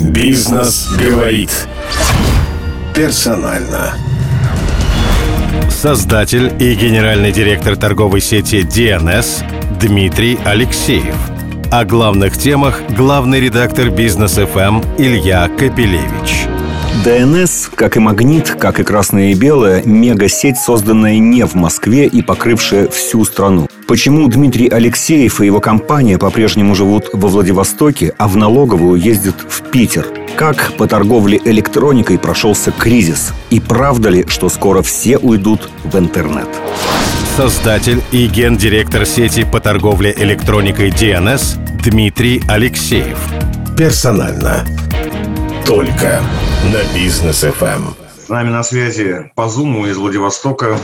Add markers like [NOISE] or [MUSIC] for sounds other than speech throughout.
Бизнес говорит. Персонально. Создатель и генеральный директор торговой сети DNS Дмитрий Алексеев. О главных темах главный редактор Бизнес ФМ Илья Капелевич. ДНС, как и Магнит, как и Красное и Белое, мега-сеть, созданная не в Москве и покрывшая всю страну. Почему Дмитрий Алексеев и его компания по-прежнему живут во Владивостоке, а в налоговую ездят в Питер? Как по торговле электроникой прошелся кризис? И правда ли, что скоро все уйдут в интернет? Создатель и гендиректор сети по торговле электроникой DNS Дмитрий Алексеев. Персонально. Только на бизнес FM. С нами на связи по Зуму из Владивостока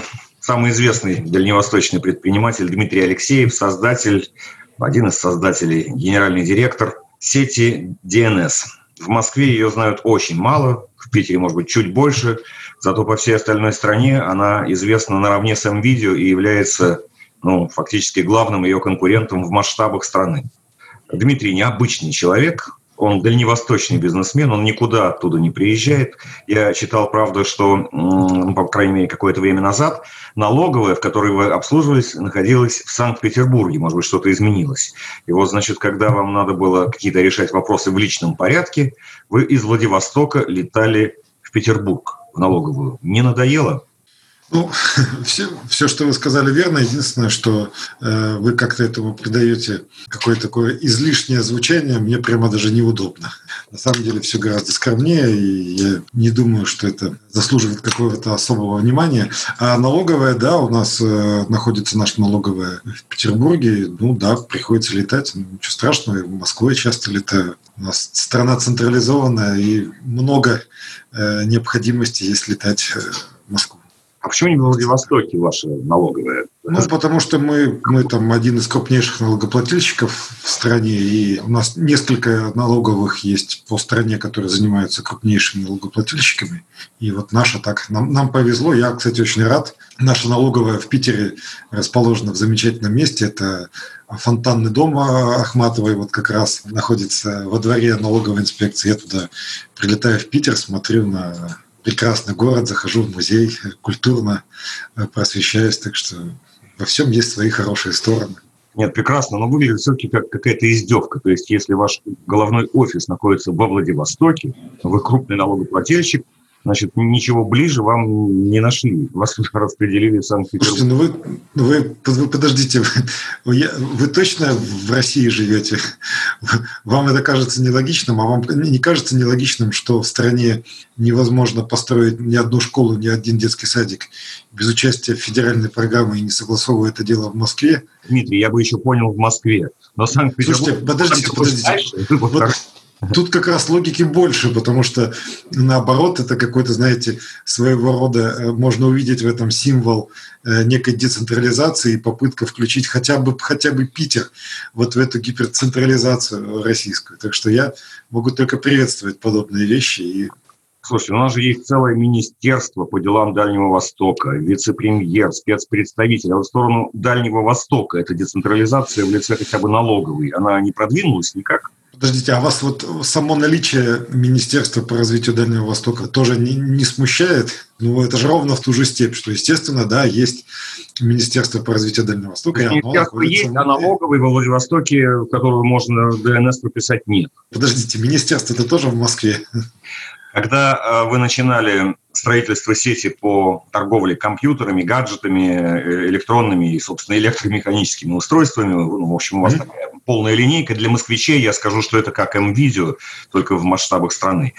самый известный дальневосточный предприниматель Дмитрий Алексеев, создатель, один из создателей, генеральный директор сети DNS. В Москве ее знают очень мало, в Питере, может быть, чуть больше, зато по всей остальной стране она известна наравне с МВидео и является ну, фактически главным ее конкурентом в масштабах страны. Дмитрий необычный человек, он дальневосточный бизнесмен, он никуда оттуда не приезжает. Я читал, правда, что, ну, по крайней мере, какое-то время назад налоговая, в которой вы обслуживались, находилась в Санкт-Петербурге. Может быть, что-то изменилось. И вот, значит, когда вам надо было какие-то решать вопросы в личном порядке, вы из Владивостока летали в Петербург, в налоговую. Не надоело? Ну, [LAUGHS] все, все, что вы сказали, верно. Единственное, что э, вы как-то этому придаете какое-то такое излишнее звучание, мне прямо даже неудобно. На самом деле все гораздо скромнее, и я не думаю, что это заслуживает какого-то особого внимания. А налоговая, да, у нас э, находится наша налоговая в Петербурге. Ну да, приходится летать. Ну, ничего страшного, я в Москве часто летаю. У нас страна централизованная, и много э, необходимости есть летать э, в Москву. А почему не в Владивостоке ваша налоговая? Ну, потому что мы, мы там один из крупнейших налогоплательщиков в стране, и у нас несколько налоговых есть по стране, которые занимаются крупнейшими налогоплательщиками. И вот наша так, нам, нам повезло, я, кстати, очень рад. Наша налоговая в Питере расположена в замечательном месте, это фонтанный дом Ахматовой вот как раз находится во дворе налоговой инспекции. Я туда прилетаю в Питер, смотрю на прекрасный город, захожу в музей, культурно э, просвещаюсь, так что во всем есть свои хорошие стороны. Нет, прекрасно, но выглядит все-таки как какая-то издевка. То есть, если ваш головной офис находится во Владивостоке, вы крупный налогоплательщик, Значит, ничего ближе вам не нашли. Вас распределили в Санкт-Петербург. ну вы, вы, вы подождите, вы, вы точно в России живете? Вам это кажется нелогичным, а вам не кажется нелогичным, что в стране невозможно построить ни одну школу, ни один детский садик без участия федеральной программе и не согласовывая это дело в Москве? Дмитрий, я бы еще понял в Москве. Но Санкт-Петербург... Слушайте, подождите, [LAUGHS] подождите. Вот, Тут как раз логики больше, потому что наоборот, это какой-то, знаете, своего рода, э, можно увидеть в этом символ э, некой децентрализации и попытка включить хотя бы, хотя бы Питер вот в эту гиперцентрализацию российскую. Так что я могу только приветствовать подобные вещи. И... Слушайте, у нас же есть целое министерство по делам Дальнего Востока, вице-премьер, спецпредставитель. А в сторону Дальнего Востока эта децентрализация в лице хотя бы налоговой, она не продвинулась никак? Подождите, а вас вот само наличие Министерства по развитию Дальнего Востока тоже не, не смущает? Ну, это же ровно в ту же степь, что, естественно, да, есть Министерство по развитию Дальнего Востока. Министерство есть, а налоговый во Владивостоке, в которую можно ДНС прописать, нет. Подождите, министерство это тоже в Москве? Когда а, вы начинали строительство сети по торговле компьютерами, гаджетами, э, электронными и, собственно, электромеханическими устройствами, ну, в общем, у вас mm-hmm. такая полная линейка. Для москвичей я скажу, что это как М-видео, только в масштабах страны.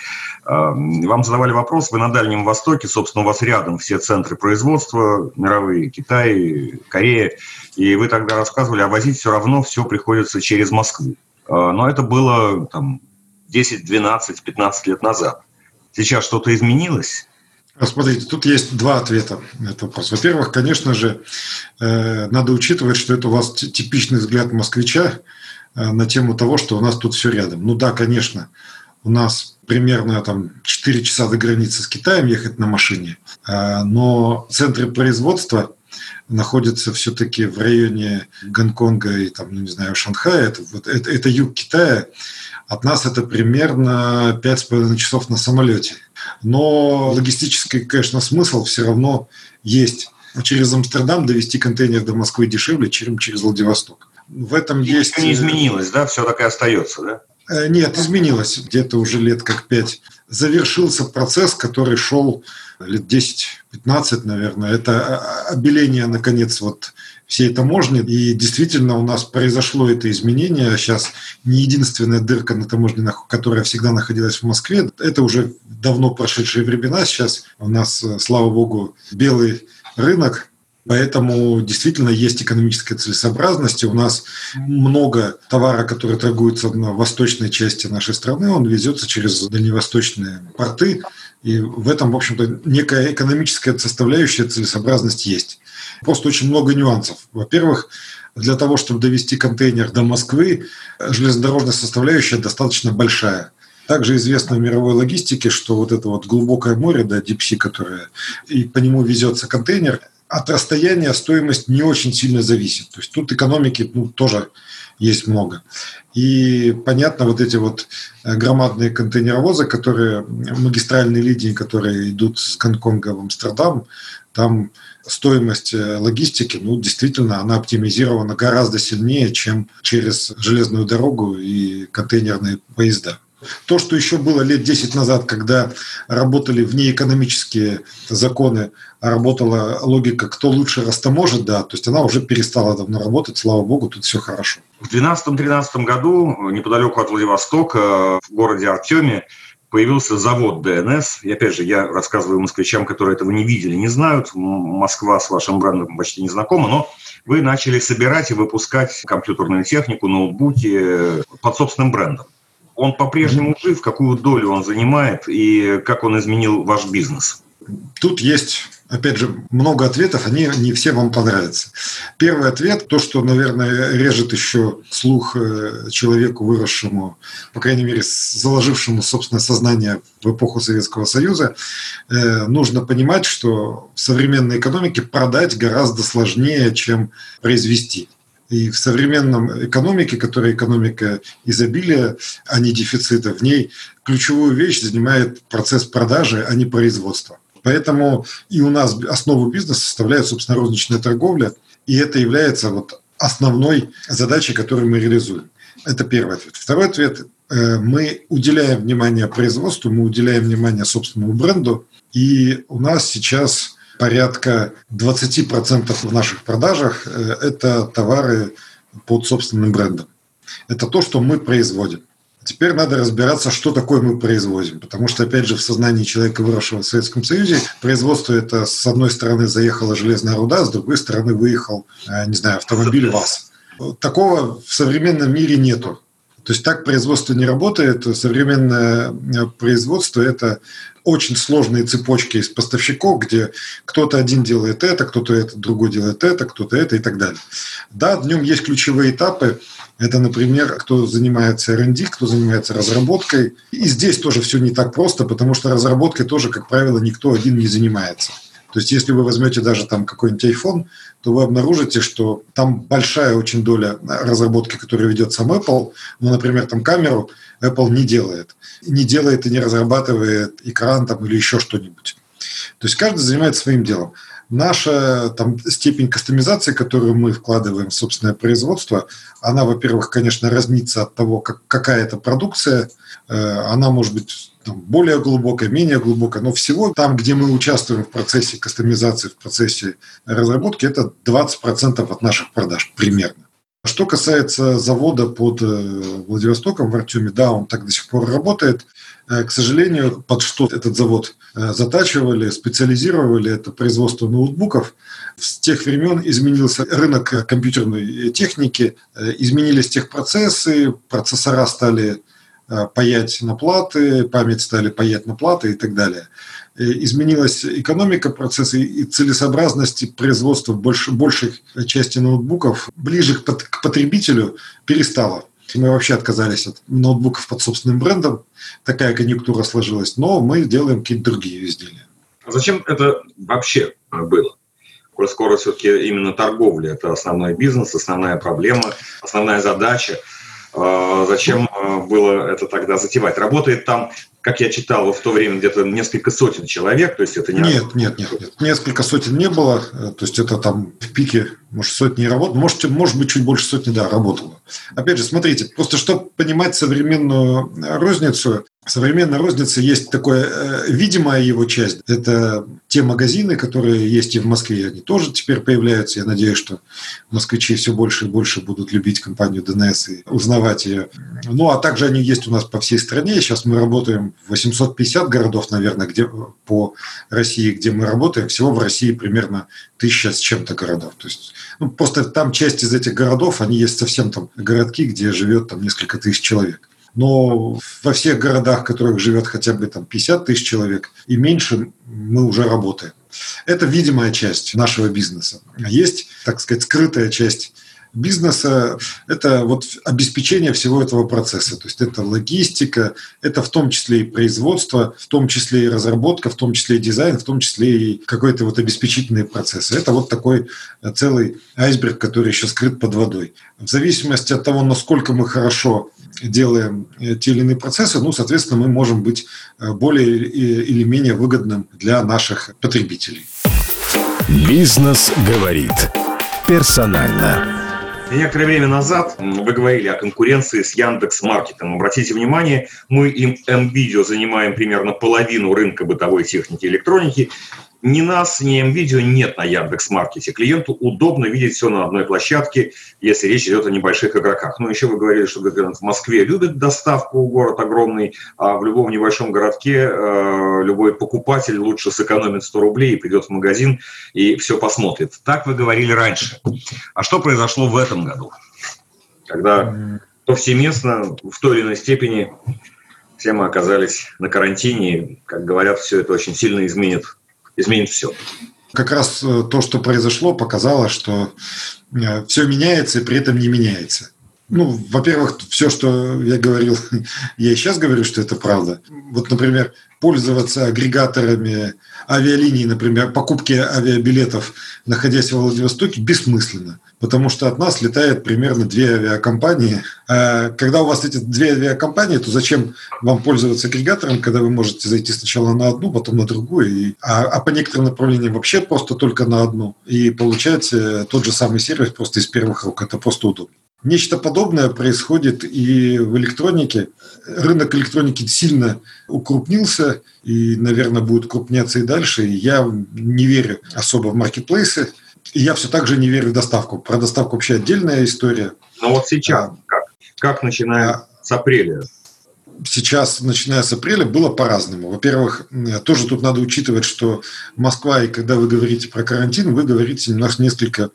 А, вам задавали вопрос, вы на Дальнем Востоке, собственно, у вас рядом все центры производства мировые, Китай, Корея, и вы тогда рассказывали, а возить все равно все приходится через Москву. Но это было там, 10, 12, 15 лет назад. Сейчас что-то изменилось? А смотрите, тут есть два ответа на этот вопрос. Во-первых, конечно же, э, надо учитывать, что это у вас типичный взгляд москвича э, на тему того, что у нас тут все рядом. Ну да, конечно, у нас примерно там 4 часа до границы с Китаем ехать на машине, э, но центры производства находится все-таки в районе Гонконга и там, ну, не знаю, Шанхая, это, вот, это, это юг Китая, от нас это примерно 5,5 часов на самолете. Но логистический, конечно, смысл все равно есть. Через Амстердам довести контейнер до Москвы дешевле, чем через Владивосток. В этом и есть... Не изменилось, да? Все так и остается, да? Э, нет, изменилось. Где-то уже лет как пять. Завершился процесс, который шел лет 10-15, наверное. Это обеление, наконец, вот всей таможни. И действительно у нас произошло это изменение. Сейчас не единственная дырка на таможне, которая всегда находилась в Москве. Это уже давно прошедшие времена. Сейчас у нас, э, слава богу, белый рынок, Поэтому действительно есть экономическая целесообразность. У нас много товара, который торгуется на восточной части нашей страны, он везется через дальневосточные порты. И в этом, в общем-то, некая экономическая составляющая целесообразность есть. Просто очень много нюансов. Во-первых, для того, чтобы довести контейнер до Москвы, железнодорожная составляющая достаточно большая. Также известно в мировой логистике, что вот это вот глубокое море, да, дипси, которое, и по нему везется контейнер, от расстояния стоимость не очень сильно зависит. То есть тут экономики ну, тоже есть много. И понятно, вот эти вот э, громадные контейнеровозы, которые, магистральные линии, которые идут с Гонконга в Амстердам, там стоимость э, логистики, ну, действительно, она оптимизирована гораздо сильнее, чем через железную дорогу и контейнерные поезда. То, что еще было лет 10 назад, когда работали внеэкономические законы, работала логика «кто лучше растаможит», да, то есть она уже перестала давно работать, слава богу, тут все хорошо. В 2012-2013 году неподалеку от Владивостока, в городе Артеме, появился завод ДНС. И опять же, я рассказываю москвичам, которые этого не видели, не знают. Москва с вашим брендом почти не знакома, но вы начали собирать и выпускать компьютерную технику, ноутбуки под собственным брендом он по-прежнему жив, какую долю он занимает и как он изменил ваш бизнес? Тут есть опять же, много ответов, они не все вам понравятся. Первый ответ, то, что, наверное, режет еще слух э, человеку, выросшему, по крайней мере, заложившему собственное сознание в эпоху Советского Союза, э, нужно понимать, что в современной экономике продать гораздо сложнее, чем произвести. И в современном экономике, которая экономика изобилия, а не дефицита, в ней ключевую вещь занимает процесс продажи, а не производства. Поэтому и у нас основу бизнеса составляет, собственно, розничная торговля, и это является вот основной задачей, которую мы реализуем. Это первый ответ. Второй ответ. Э, мы уделяем внимание производству, мы уделяем внимание собственному бренду, и у нас сейчас порядка 20% в наших продажах э, – это товары под собственным брендом. Это то, что мы производим. Теперь надо разбираться, что такое мы производим. Потому что, опять же, в сознании человека, выросшего в Советском Союзе, производство это, с одной стороны, заехала железная руда, с другой стороны, выехал, э, не знаю, автомобиль ВАЗ. Такого в современном мире нету. То есть так производство не работает. Современное э, производство – это очень сложные цепочки из поставщиков, где кто-то один делает это, кто-то это, другой делает это, кто-то это и так далее. Да, в нем есть ключевые этапы. Это, например, кто занимается R&D, кто занимается разработкой. И здесь тоже все не так просто, потому что разработкой тоже, как правило, никто один не занимается. То есть, если вы возьмете даже там какой-нибудь iPhone, то вы обнаружите, что там большая очень доля разработки, которую ведет сам Apple. Ну, например, там камеру Apple не делает. Не делает и не разрабатывает экран там или еще что-нибудь. То есть каждый занимается своим делом. Наша там, степень кастомизации, которую мы вкладываем в собственное производство, она, во-первых, конечно, разнится от того, как, какая это продукция. Э, она может быть там, более глубокая, менее глубокая, но всего там, где мы участвуем в процессе кастомизации, в процессе разработки, это 20% от наших продаж примерно. Что касается завода под э, Владивостоком в Артеме, да, он так до сих пор работает. Э, к сожалению, под что этот завод э, затачивали, специализировали, это производство ноутбуков. С тех времен изменился рынок компьютерной техники, изменились техпроцессы, процессора стали паять на платы, память стали паять на платы и так далее. Э, изменилась экономика процесса и целесообразность производства больш, большей части ноутбуков ближе к потребителю перестала. Мы вообще отказались от ноутбуков под собственным брендом. Такая конъюнктура сложилась. Но мы делаем какие-то другие изделия. А зачем это вообще было? коль скоро все-таки именно торговля – это основной бизнес, основная проблема, основная задача. А, зачем а, было это тогда затевать? Работает там как я читал, в то время где-то несколько сотен человек, то есть это не... Нет, нет, нет, нет, несколько сотен не было, э, то есть это там в пике, может, сотни работ, может, может быть, чуть больше сотни, да, работало. Опять же, смотрите, просто чтобы понимать современную розницу, современная розница есть такая э, видимая его часть. Это те магазины, которые есть и в Москве, они тоже теперь появляются. Я надеюсь, что москвичи все больше и больше будут любить компанию ДНС и узнавать ее. Ну, а также они есть у нас по всей стране. Сейчас мы работаем 850 городов, наверное, где, по России, где мы работаем. Всего в России примерно тысяча с чем-то городов. То есть, ну, просто там часть из этих городов, они есть совсем там городки, где живет там несколько тысяч человек. Но во всех городах, в которых живет хотя бы там 50 тысяч человек и меньше, мы уже работаем. Это видимая часть нашего бизнеса. Есть, так сказать, скрытая часть бизнеса – это вот обеспечение всего этого процесса. То есть это логистика, это в том числе и производство, в том числе и разработка, в том числе и дизайн, в том числе и какой-то вот обеспечительные процессы. Это вот такой целый айсберг, который еще скрыт под водой. В зависимости от того, насколько мы хорошо делаем э, те или иные процессы, ну, соответственно, мы можем быть э, более или менее выгодным для наших потребителей. Бизнес говорит персонально. Некоторое время назад вы говорили о конкуренции с Яндекс Маркетом. Обратите внимание, мы им МВидео занимаем примерно половину рынка бытовой техники и электроники. Ни нас, ни МВидео нет на Яндекс.Маркете. Клиенту удобно видеть все на одной площадке, если речь идет о небольших игроках. Ну, еще вы говорили, что в Москве любят доставку, город огромный, а в любом небольшом городке э, любой покупатель лучше сэкономит 100 рублей и придет в магазин и все посмотрит. Так вы говорили раньше. А что произошло в этом году? Когда повсеместно, в той или иной степени, все мы оказались на карантине, как говорят, все это очень сильно изменит изменит все. Как раз э, то, что произошло, показало, что э, все меняется и при этом не меняется. Ну, во-первых, все, что я говорил, [LAUGHS] я и сейчас говорю, что это правда. Вот, например, пользоваться агрегаторами авиалиний, например, покупки авиабилетов, находясь во Владивостоке, бессмысленно, потому что от нас летает примерно две авиакомпании. А когда у вас эти две авиакомпании, то зачем вам пользоваться агрегатором, когда вы можете зайти сначала на одну, потом на другую, и, а, а по некоторым направлениям вообще просто только на одну, и получать тот же самый сервис просто из первых рук. Это просто удобно. Нечто подобное происходит и в электронике. Рынок электроники сильно укрупнился и, наверное, будет крупняться и дальше. Я не верю особо в маркетплейсы. И я все так же не верю в доставку. Про доставку вообще отдельная история. Но вот сейчас а, как? Как начиная а, с апреля? Сейчас, начиная с апреля, было по-разному. Во-первых, тоже тут надо учитывать, что Москва, и когда вы говорите про карантин, вы говорите немножко несколько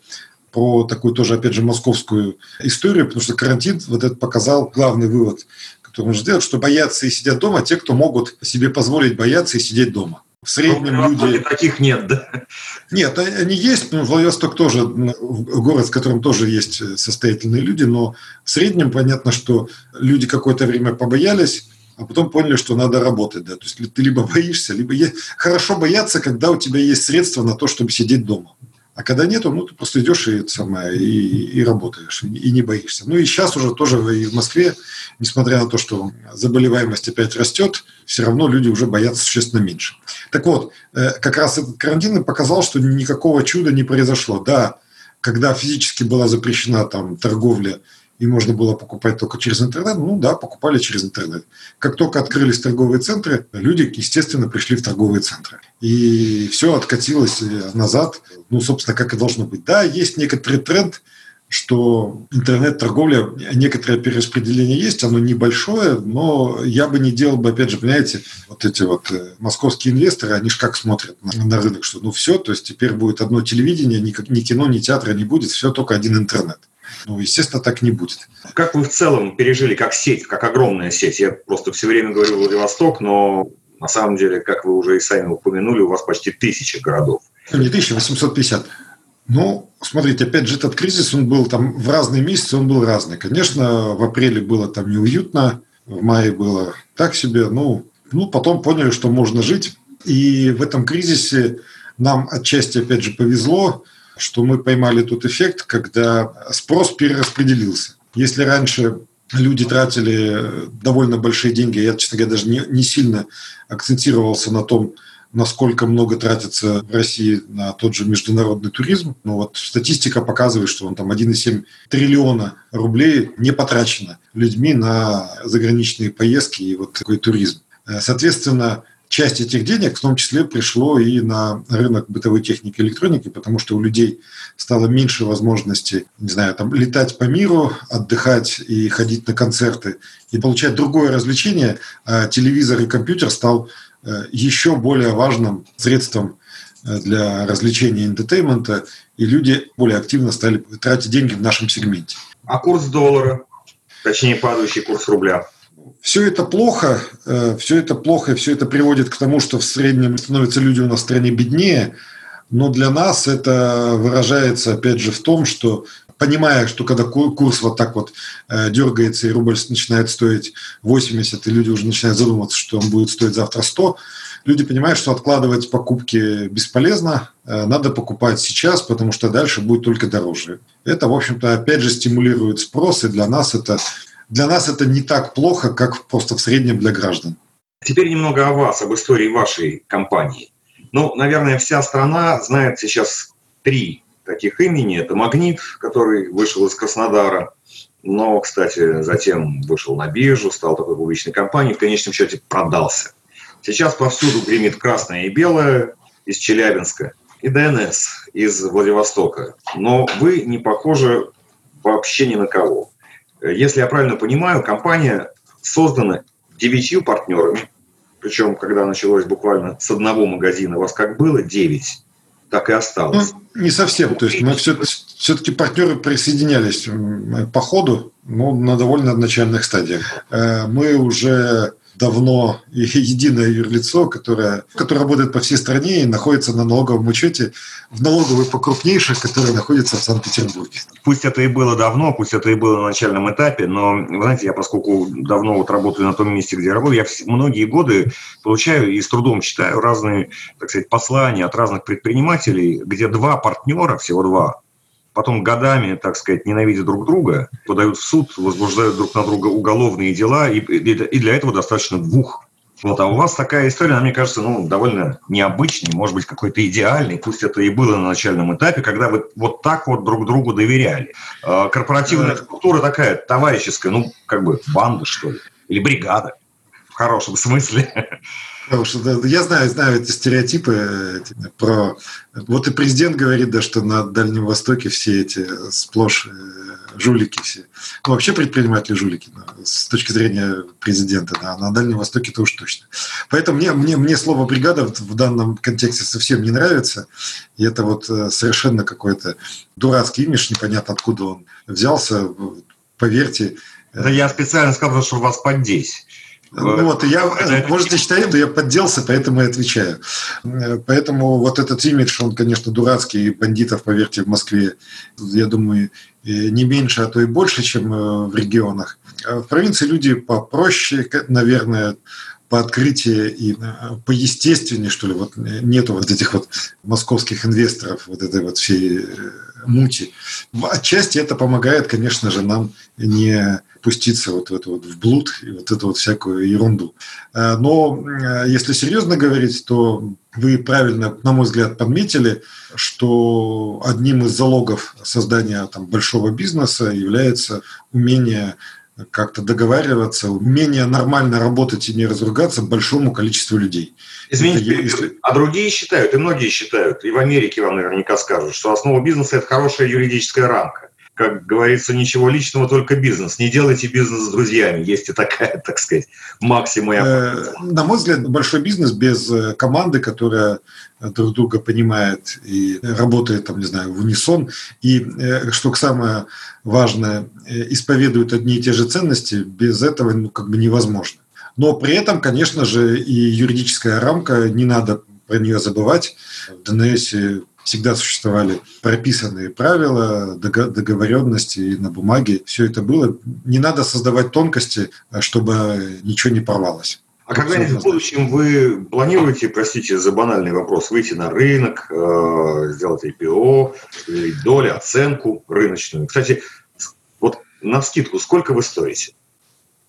про такую тоже, опять же, московскую историю, потому что карантин вот это показал главный вывод, который нужно сделать, что боятся и сидят дома те, кто могут себе позволить бояться и сидеть дома. В среднем но люди... Таких нет, да? Нет, они есть, но Владивосток тоже город, в котором тоже есть состоятельные люди, но в среднем понятно, что люди какое-то время побоялись, а потом поняли, что надо работать. Да? То есть ты либо [LAUGHS] боишься, либо... Хорошо бояться, когда у тебя есть средства на то, чтобы сидеть дома. А когда нету, ну, ты просто идешь и, самое, и, и работаешь, и, и не боишься. Ну и сейчас уже тоже и в Москве, несмотря на то, что заболеваемость опять растет, все равно люди уже боятся существенно меньше. Так вот, э, как раз этот карантин показал, что никакого чуда не произошло. Да, когда физически была запрещена там торговля и можно было покупать только через интернет, ну да, покупали через интернет. Как только открылись торговые центры, люди, естественно, пришли в торговые центры. И все откатилось назад, ну, собственно, как и должно быть. Да, есть некоторый тренд, что интернет-торговля, некоторое перераспределение есть, оно небольшое, но я бы не делал бы, опять же, понимаете, вот эти вот э, московские инвесторы, они же как смотрят на, на рынок, что ну все, то есть теперь будет одно телевидение, ни, ни кино, ни театра не будет, все только один интернет. Ну, естественно, так не будет. Как вы в целом пережили, как сеть, как огромная сеть? Я просто все время говорю Владивосток, но на самом деле, как вы уже и сами упомянули, у вас почти тысяча городов. Ну, не тысяча, 850. Ну, смотрите, опять же, этот кризис, он был там в разные месяцы, он был разный. Конечно, в апреле было там неуютно, в мае было так себе, ну, ну потом поняли, что можно жить. И в этом кризисе нам отчасти, опять же, повезло, что мы поймали тот эффект, когда спрос перераспределился. Если раньше люди тратили довольно большие деньги, я, честно говоря, даже не, не сильно акцентировался на том, насколько много тратится в России на тот же международный туризм. Но вот статистика показывает, что он там 1,7 триллиона рублей не потрачено людьми на заграничные поездки и вот такой туризм. Соответственно, часть этих денег в том числе пришло и на рынок бытовой техники и электроники, потому что у людей стало меньше возможности, не знаю, там, летать по миру, отдыхать и ходить на концерты и получать другое развлечение, а телевизор и компьютер стал э, еще более важным средством э, для развлечения и энтетеймента, и люди более активно стали тратить деньги в нашем сегменте. А курс доллара, точнее падающий курс рубля? Все это плохо, э, все это плохо, и все это приводит к тому, что в среднем становятся люди у нас в стране беднее, но для нас это выражается, опять же, в том, что понимая, что когда курс вот так вот э, дергается и рубль начинает стоить 80, и люди уже начинают задумываться, что он будет стоить завтра 100, люди понимают, что откладывать покупки бесполезно, э, надо покупать сейчас, потому что дальше будет только дороже. Это, в общем-то, опять же стимулирует спрос, и для нас это для нас это не так плохо, как просто в среднем для граждан. Теперь немного о вас, об истории вашей компании. Ну, наверное, вся страна знает сейчас три таких имени. Это «Магнит», который вышел из Краснодара, но, кстати, затем вышел на биржу, стал такой публичной компанией, в конечном счете продался. Сейчас повсюду гремит красное и белое из Челябинска и ДНС из Владивостока. Но вы не похожи вообще ни на кого. Если я правильно понимаю, компания создана девятью партнерами, причем, когда началось буквально с одного магазина, у вас как было девять, так и осталось. Ну, не совсем. То есть мы все, все-таки партнеры присоединялись по ходу, но на довольно начальных стадиях. Э, мы уже давно единое юрлицо, которое, которое работает по всей стране и находится на налоговом учете в налоговой покрупнейших, которая находится в Санкт-Петербурге. Пусть это и было давно, пусть это и было на начальном этапе, но, вы знаете, я поскольку давно вот работаю на том месте, где работаю, я многие годы получаю и с трудом читаю разные, так сказать, послания от разных предпринимателей, где два партнера, всего два, потом годами, так сказать, ненавидя друг друга, подают в суд, возбуждают друг на друга уголовные дела, и, и для этого достаточно двух. Вот, а у вас такая история, мне кажется, ну, довольно необычной, может быть, какой-то идеальной, пусть это и было на начальном этапе, когда вы вот так вот друг другу доверяли. А, корпоративная структура такая, товарищеская, ну, как бы банда, что ли, или бригада, в хорошем смысле. Я знаю, знаю эти стереотипы про... Вот и президент говорит, да, что на Дальнем Востоке все эти сплошь э, жулики все. Ну, вообще предприниматели жулики, с точки зрения президента, да, на Дальнем Востоке это уж точно. Поэтому мне, мне, мне слово «бригада» в данном контексте совсем не нравится. И это вот э, совершенно какой-то дурацкий имидж, непонятно откуда он взялся. Поверьте. Да я специально сказал, что вас поддеть. Ну вот, я, можете считать, что я подделся, поэтому и отвечаю. Поэтому вот этот имидж, он, конечно, дурацкий, бандитов, поверьте, в Москве, я думаю, не меньше, а то и больше, чем э, в регионах. А в провинции люди попроще, наверное, по открытию и э, поестественнее, что ли, вот нету вот этих вот московских инвесторов, вот этой вот всей э, мути. Отчасти это помогает, конечно же, нам не пуститься вот в это вот в блуд и вот эту вот всякую ерунду. Э, но если серьезно говорить, то вы правильно, на мой взгляд, подметили, что одним из залогов создания там, большого бизнеса является умение как-то договариваться, умение нормально работать и не разругаться большому количеству людей. Извините, это, если... а другие считают, и многие считают, и в Америке вам наверняка скажут, что основа бизнеса – это хорошая юридическая рамка. Как говорится, ничего личного, только бизнес. Не делайте бизнес с друзьями. Есть и такая, [LAUGHS] так сказать, максима. Э, на мой взгляд, большой бизнес без э, команды, которая друг друга понимает и работает, там, не знаю, в унисон. И, э, что самое важное, исповедуют одни и те же ценности, без этого ну, как бы невозможно. Но при этом, конечно же, и юридическая рамка, не надо про нее забывать. В ДНС всегда существовали прописанные правила, договоренности на бумаге. Все это было. Не надо создавать тонкости, чтобы ничего не порвалось. А когда-нибудь в будущем вы планируете, простите за банальный вопрос, выйти на рынок, э, сделать IPO, доли, оценку рыночную? Кстати, вот на скидку сколько вы стоите?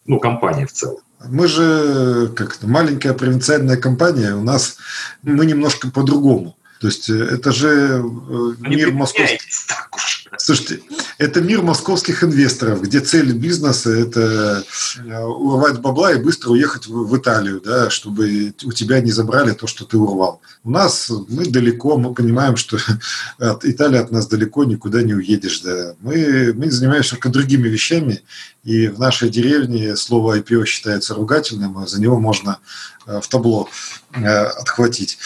Ну, компания в целом. Мы же как маленькая провинциальная компания, у нас мы немножко по-другому. То есть э, это же э, мир московский. Слушайте, это мир московских инвесторов, где цель бизнеса – это э, урвать бабла и быстро уехать в Италию, да, чтобы у тебя не забрали то, что ты урвал. У нас мы далеко, мы понимаем, что [LAUGHS] от Италии от нас далеко никуда не уедешь. Да. Мы, мы занимаемся только другими вещами, и в нашей деревне слово IPO считается ругательным, а за него можно в табло отхватить.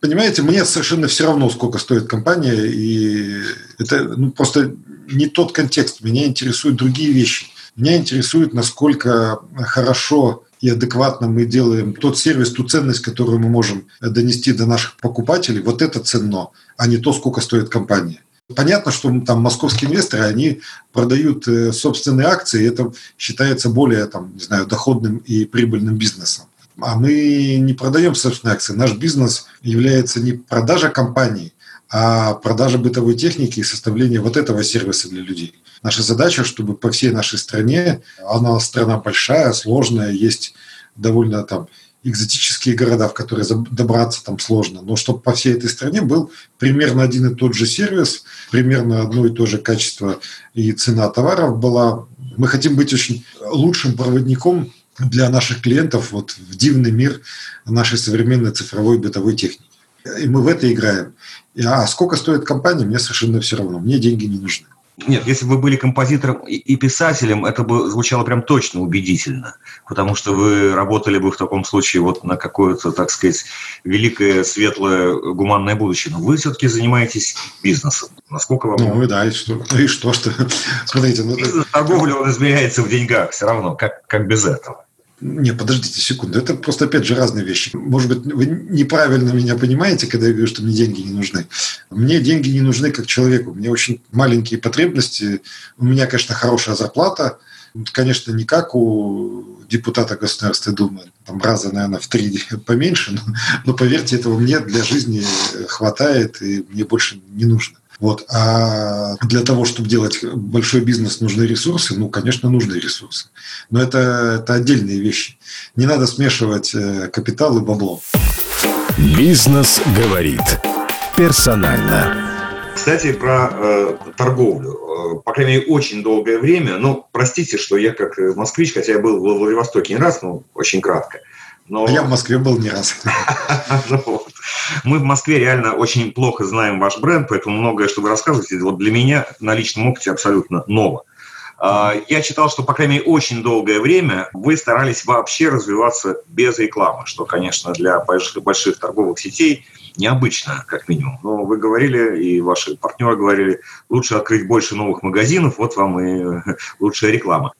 Понимаете, мне совершенно все равно, сколько стоит компания, и это ну, просто не тот контекст. Меня интересуют другие вещи. Меня интересует, насколько хорошо и адекватно мы делаем тот сервис, ту ценность, которую мы можем донести до наших покупателей. Вот это ценно, а не то, сколько стоит компания. Понятно, что там московские инвесторы, они продают э, собственные акции, и это считается более, там, не знаю, доходным и прибыльным бизнесом. А мы не продаем собственные акции. Наш бизнес является не продажа компании, а продажа бытовой техники и составление вот этого сервиса для людей. Наша задача, чтобы по всей нашей стране, она страна большая, сложная, есть довольно там экзотические города, в которые добраться там сложно, но чтобы по всей этой стране был примерно один и тот же сервис, примерно одно и то же качество и цена товаров была. Мы хотим быть очень лучшим проводником для наших клиентов вот в дивный мир нашей современной цифровой бытовой техники. И мы в это играем. А сколько стоит компания, мне совершенно все равно. Мне деньги не нужны. Нет, если бы вы были композитором и писателем, это бы звучало прям точно убедительно, потому что вы работали бы в таком случае вот на какое-то, так сказать, великое, светлое, гуманное будущее. Но вы все-таки занимаетесь бизнесом. Насколько вам... Ну, да, и что? И что, что? [LAUGHS] Смотрите, ну... Бизнес, торговля, он измеряется в деньгах все равно, как, как без этого. Не, подождите секунду. Это просто, опять же, разные вещи. Может быть, вы неправильно меня понимаете, когда я говорю, что мне деньги не нужны. Мне деньги не нужны как человеку. Мне очень маленькие потребности. У меня, конечно, хорошая зарплата. Конечно, не как у депутата Государственной Думы, там раза, наверное, в три [LAUGHS] поменьше, но, но поверьте, этого мне для жизни хватает, и мне больше не нужно. Вот. А для того, чтобы делать большой бизнес, нужны ресурсы? Ну, конечно, нужны ресурсы. Но это, это отдельные вещи. Не надо смешивать э, капитал и бабло. Бизнес говорит персонально. Кстати, про э, торговлю. Э, по крайней мере, очень долгое время, ну, простите, что я как москвич, хотя я был в Владивостоке не раз, но очень кратко. Но... А я в Москве был не раз. [LAUGHS] Мы в Москве реально очень плохо знаем ваш бренд, поэтому многое, что вы рассказываете, вот для меня на личном опыте абсолютно ново. А, я читал, что, по крайней мере, очень долгое время вы старались вообще развиваться без рекламы, что, конечно, для больших, больших торговых сетей необычно, как минимум. Но вы говорили, и ваши партнеры говорили, лучше открыть больше новых магазинов, вот вам и [LAUGHS] лучшая реклама.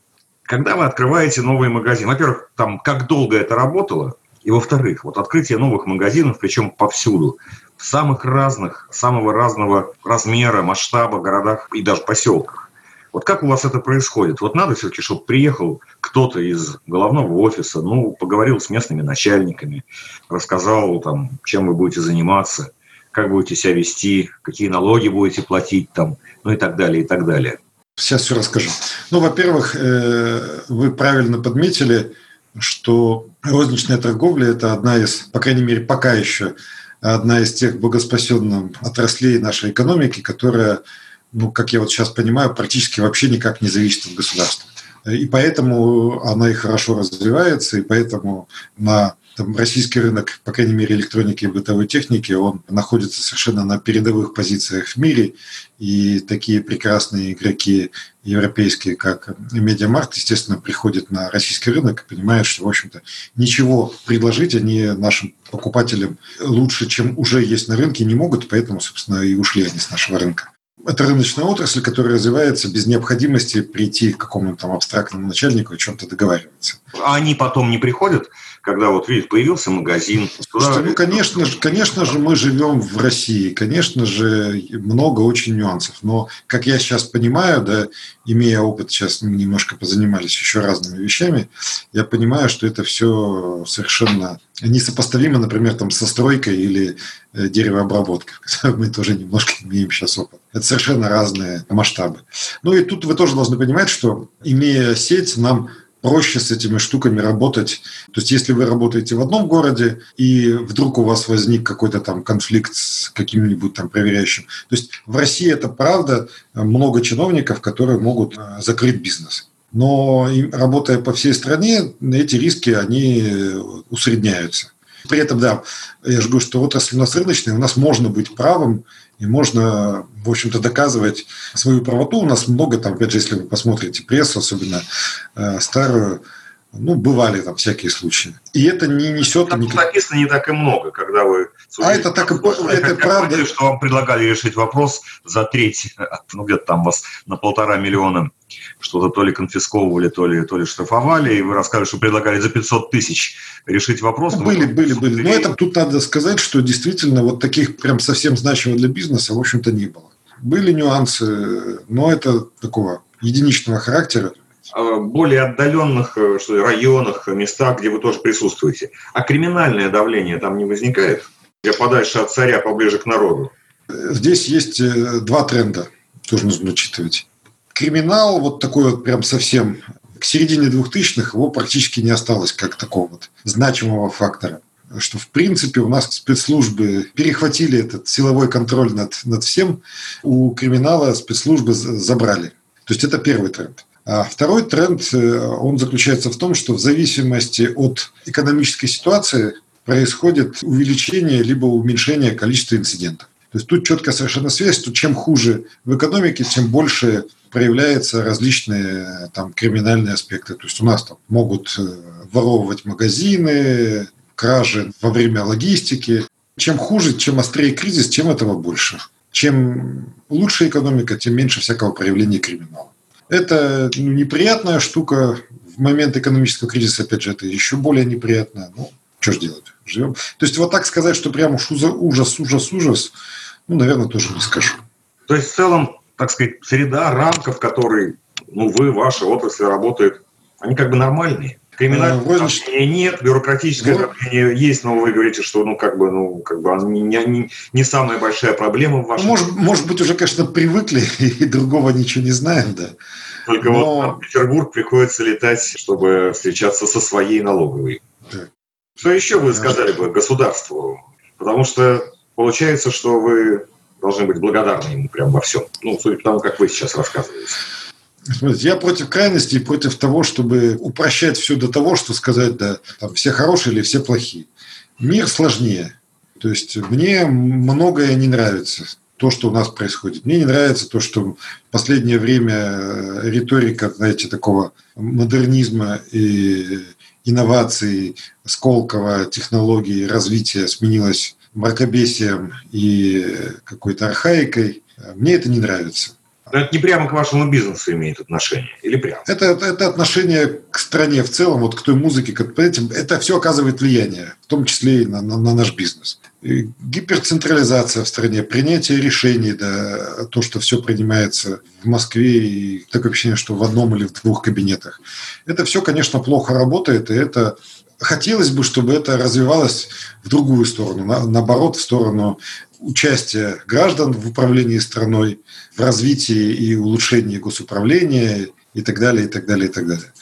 Когда вы открываете новый магазин, во-первых, там, как долго это работало, и во-вторых, вот открытие новых магазинов, причем повсюду, в самых разных, самого разного размера, масштаба городах и даже поселках. Вот как у вас это происходит? Вот надо все-таки, чтобы приехал кто-то из головного офиса, ну, поговорил с местными начальниками, рассказал, там, чем вы будете заниматься, как будете себя вести, какие налоги будете платить, там, ну и так далее, и так далее. Сейчас все расскажу. Ну, во-первых, э, вы правильно подметили, что розничная торговля – это одна из, по крайней мере, пока еще одна из тех богоспасенных отраслей нашей экономики, которая, ну, как я вот сейчас понимаю, практически вообще никак не зависит от государства. И поэтому она и хорошо развивается, и поэтому на там, российский рынок, по крайней мере, электроники и бытовой техники, он находится совершенно на передовых позициях в мире. И такие прекрасные игроки европейские, как MediaMarkt, естественно, приходят на российский рынок и понимают, что, в общем-то, ничего предложить они нашим покупателям лучше, чем уже есть на рынке, не могут, поэтому, собственно, и ушли они с нашего рынка. Это рыночная отрасль, которая развивается без необходимости прийти к какому-то там абстрактному начальнику и чем-то договариваться. А они потом не приходят когда вот, видите, появился магазин. Слушайте, ну, конечно же, конечно же, мы живем в России, конечно же, много очень нюансов. Но, как я сейчас понимаю, да, имея опыт, сейчас мы немножко позанимались еще разными вещами, я понимаю, что это все совершенно несопоставимо, например, там, со стройкой или э, деревообработкой. [LAUGHS] Мы тоже немножко имеем сейчас опыт. Это совершенно разные масштабы. Ну и тут вы тоже должны понимать, что имея сеть, нам проще с этими штуками работать. То есть, если вы работаете в одном городе, и вдруг у вас возник какой-то там конфликт с каким-нибудь там проверяющим. То есть, в России это правда много чиновников, которые могут э, закрыть бизнес. Но работая по всей стране, эти риски, они усредняются. При этом, да, я же говорю, что отрасль у нас рыночная, у нас можно быть правым, и можно, в общем-то, доказывать свою правоту. У нас много, там, опять же, если вы посмотрите прессу, особенно э, старую, ну, бывали там всякие случаи. И это не несет... Там никак... написано не так и много, когда вы... А это так и... Это [LAUGHS] правда... Поняли, что вам предлагали решить вопрос за треть, [LAUGHS] ну, где-то там вас на полтора миллиона что-то то ли конфисковывали, то ли, то ли штрафовали, и вы рассказывали, что предлагали за 500 тысяч решить вопрос. Ну, были, были, были. Но это тут надо сказать, что действительно вот таких прям совсем значимых для бизнеса, в общем-то, не было. Были нюансы, но это такого единичного характера. А, более отдаленных э, что ли, районах, местах, где вы тоже присутствуете. А криминальное давление там не возникает? Где подальше от царя, поближе к народу? Здесь есть э, два тренда, тоже нужно учитывать криминал вот такой вот прям совсем к середине 2000-х его практически не осталось как такого вот значимого фактора что в принципе у нас спецслужбы перехватили этот силовой контроль над, над всем, у криминала спецслужбы забрали. То есть это первый тренд. А второй тренд, э, он заключается в том, что в зависимости от экономической ситуации происходит увеличение либо уменьшение количества инцидентов. То есть тут четкая совершенно связь, что чем хуже в экономике, тем больше проявляются различные там криминальные аспекты. То есть у нас там могут э, воровывать магазины, кражи во время логистики. Чем хуже, чем острее кризис, тем этого больше. Чем лучше экономика, тем меньше всякого проявления криминала. Это ну, неприятная штука. В момент экономического кризиса, опять же, это еще более неприятно. Ну, что ж делать? Живем. То есть вот так сказать, что прям уж ужас, ужас, ужас, ну, наверное, тоже не скажу. То есть в целом так сказать, среда, рамка, в которой ну, вы, ваша отрасль работает, они как бы нормальные. Криминального ну, нет, бюрократическое ну, есть, но вы говорите, что ну как бы ну как бы не, не, не самая большая проблема в вашем. Может, может быть уже, конечно, привыкли [LAUGHS] и другого ничего не знаем, да. Только но... вот в Петербург приходится летать, чтобы встречаться со своей налоговой. Да. Что еще вы сказали бы государству? Потому что получается, что вы должны быть благодарны ему прям во всем. Ну, судя по тому, как вы сейчас рассказываете. Смотрите, я против крайности и против того, чтобы упрощать все до того, что сказать, да, там, все хорошие или все плохие. Мир сложнее. То есть мне многое не нравится, то, что у нас происходит. Мне не нравится то, что в последнее время э, риторика, знаете, такого модернизма и инноваций, Сколково, технологий, развития сменилась мракобесием и какой-то архаикой. Мне это не нравится. Но это не прямо к вашему бизнесу имеет отношение, или прямо? Это, это отношение к стране в целом, вот к той музыке, к этим, это все оказывает влияние, в том числе и на, на, на наш бизнес. И гиперцентрализация в стране, принятие решений, да, то, что все принимается в Москве, и такое ощущение, что в одном или в двух кабинетах. Это все, конечно, плохо работает, и это хотелось бы, чтобы это развивалось в другую сторону, на, наоборот, в сторону участия граждан в управлении страной, в развитии и улучшении госуправления и так далее, и так далее, и так далее.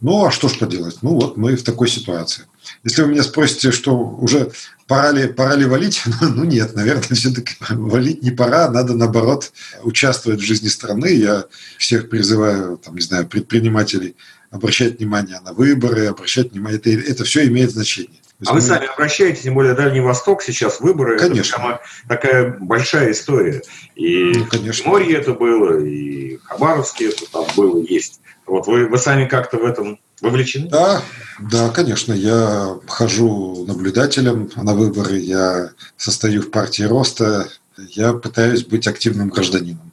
Ну, а что ж поделать? Ну, вот мы в такой ситуации. Если вы меня спросите, что уже пора ли, пора ли валить, [LAUGHS] ну, нет, наверное, все-таки валить не пора, надо, наоборот, участвовать в жизни страны. Я всех призываю, там, не знаю, предпринимателей обращать внимание на выборы, обращать внимание, это, это все имеет значение. А вы сами обращаетесь, тем более Дальний Восток сейчас, выборы, конечно. это такая большая история. И ну, конечно. в Море это было, и в Хабаровске это там было, есть. Вот вы, вы сами как-то в этом вовлечены? Да, да, конечно. Я хожу наблюдателем на выборы, я состою в партии роста, я пытаюсь быть активным гражданином.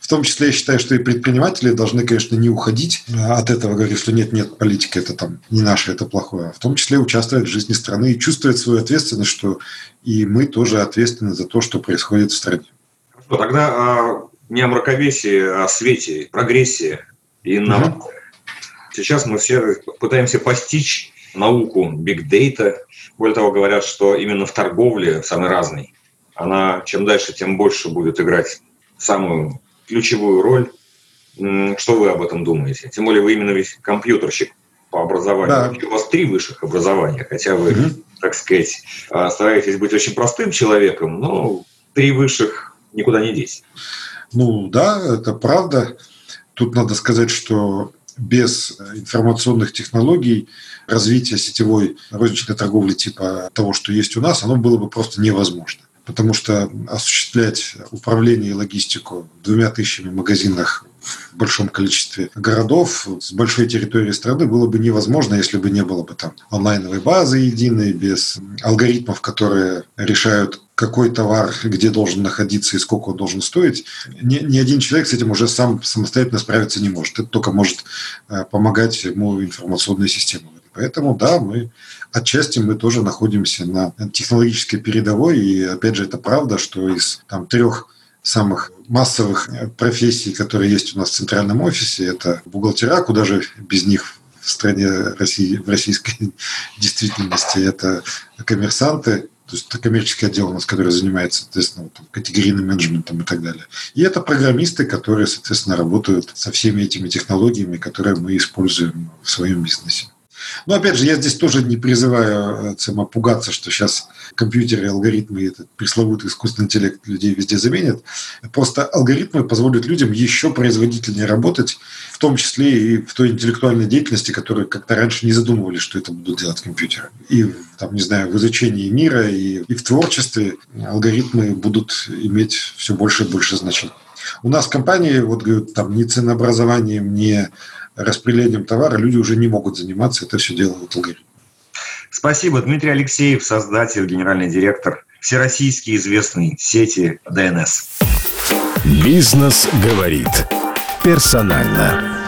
В том числе я считаю, что и предприниматели должны, конечно, не уходить от этого, говорить, что нет, нет, политика это там не наше, это плохое, а в том числе участвовать в жизни страны и чувствовать свою ответственность, что и мы тоже ответственны за то, что происходит в стране. Хорошо, тогда а, не о мракобесии, а о свете, прогрессии и инновации. Угу. Сейчас мы все пытаемся постичь науку data. Более того, говорят, что именно в торговле самый разный. Она чем дальше, тем больше будет играть самую ключевую роль. Что вы об этом думаете? Тем более вы именно ведь компьютерщик по образованию. Да. У вас три высших образования, хотя вы, угу. так сказать, а, стараетесь быть очень простым человеком, но три высших никуда не деть. Ну да, это правда. Тут надо сказать, что без информационных технологий развитие сетевой розничной торговли типа того, что есть у нас, оно было бы просто невозможно. Потому что осуществлять управление и логистику двумя тысячами магазинах в большом количестве городов с большой территорией страны было бы невозможно, если бы не было бы там онлайновой базы единой, без алгоритмов, которые решают какой товар где должен находиться и сколько он должен стоить, ни, ни один человек с этим уже сам самостоятельно справиться не может. Это только может э, помогать ему информационная система. Поэтому, да, мы отчасти мы тоже находимся на технологической передовой. И, опять же, это правда, что из там, трех самых массовых профессий, которые есть у нас в центральном офисе, это бухгалтера, куда же без них в стране России, в российской [LAUGHS] действительности, это коммерсанты, то есть это коммерческий отдел у нас, который занимается, соответственно, вот, категорийным менеджментом и так далее. И это программисты, которые, соответственно, работают со всеми этими технологиями, которые мы используем в своем бизнесе. Но опять же, я здесь тоже не призываю цема, пугаться, что сейчас компьютеры, алгоритмы этот пресловутый искусственный интеллект людей везде заменят. Просто алгоритмы позволят людям еще производительнее работать, в том числе и в той интеллектуальной деятельности, которую как-то раньше не задумывали, что это будут делать компьютеры. И там, не знаю, в изучении мира и, и в творчестве алгоритмы будут иметь все больше и больше значения. У нас в компании, вот говорю, там ни ценообразованием, ни распределением товара люди уже не могут заниматься, это все делают алгоритмы. Спасибо. Дмитрий Алексеев, создатель, генеральный директор всероссийской известной сети ДНС. Бизнес говорит персонально.